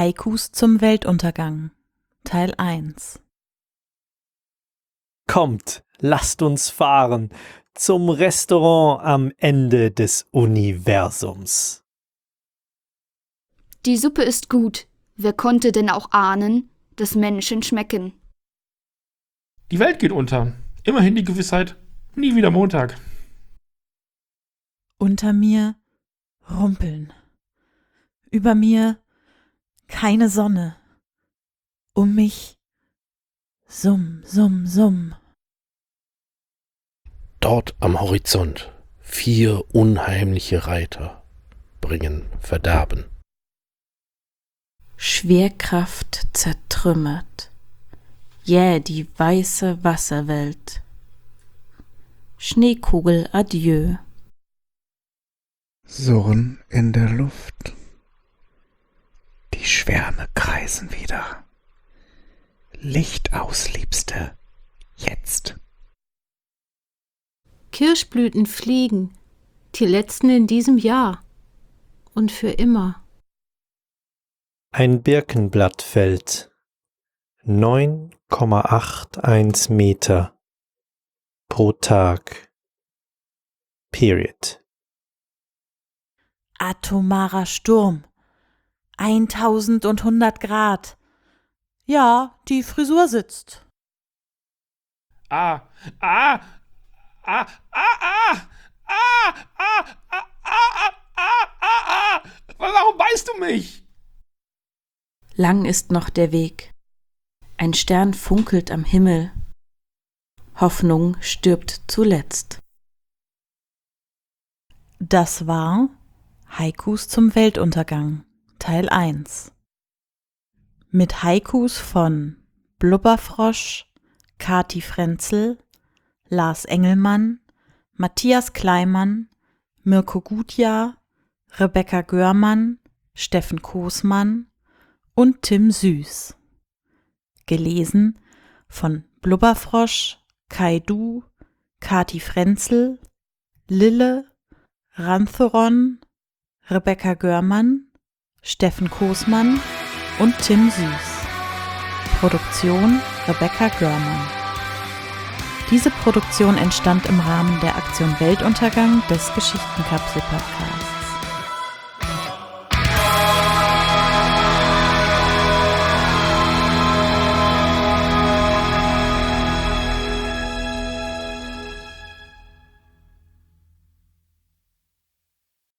Haikus zum Weltuntergang Teil 1 Kommt, lasst uns fahren zum Restaurant am Ende des Universums. Die Suppe ist gut. Wer konnte denn auch ahnen, dass Menschen schmecken? Die Welt geht unter. Immerhin die Gewissheit, nie wieder Montag. Unter mir rumpeln. Über mir keine Sonne. Um mich summ, summ, summ. Dort am Horizont vier unheimliche Reiter bringen Verderben. Schwerkraft zertrümmert. Jäh die weiße Wasserwelt. Schneekugel adieu. Surren in der Luft. Schwärme kreisen wieder. Licht aus, Liebste. Jetzt. Kirschblüten fliegen, die letzten in diesem Jahr und für immer. Ein Birkenblatt fällt. 9,81 Meter pro Tag. Period. Atomarer Sturm. 1100 Grad. Ja, die Frisur sitzt. Ah, ah, ah, ah, ah, ah, ah, ah, ah, ah, ah, ah, ah. Warum beißt du mich? Lang ist noch der Weg. Ein Stern funkelt am Himmel. Hoffnung stirbt zuletzt. Das war Haikus zum Weltuntergang Teil 1 mit Haikus von Blubberfrosch, Kati Frenzel, Lars Engelmann, Matthias Kleimann, Mirko Gutjahr, Rebecca Görmann, Steffen Koßmann und Tim Süß. Gelesen von Blubberfrosch, Kai Du, Kati Frenzel, Lille, Rantheron, Rebecca Görmann, Steffen Koßmann und Tim Süß. Produktion Rebecca Görmann. Diese Produktion entstand im Rahmen der Aktion Weltuntergang des Geschichtenkapsel Podcasts.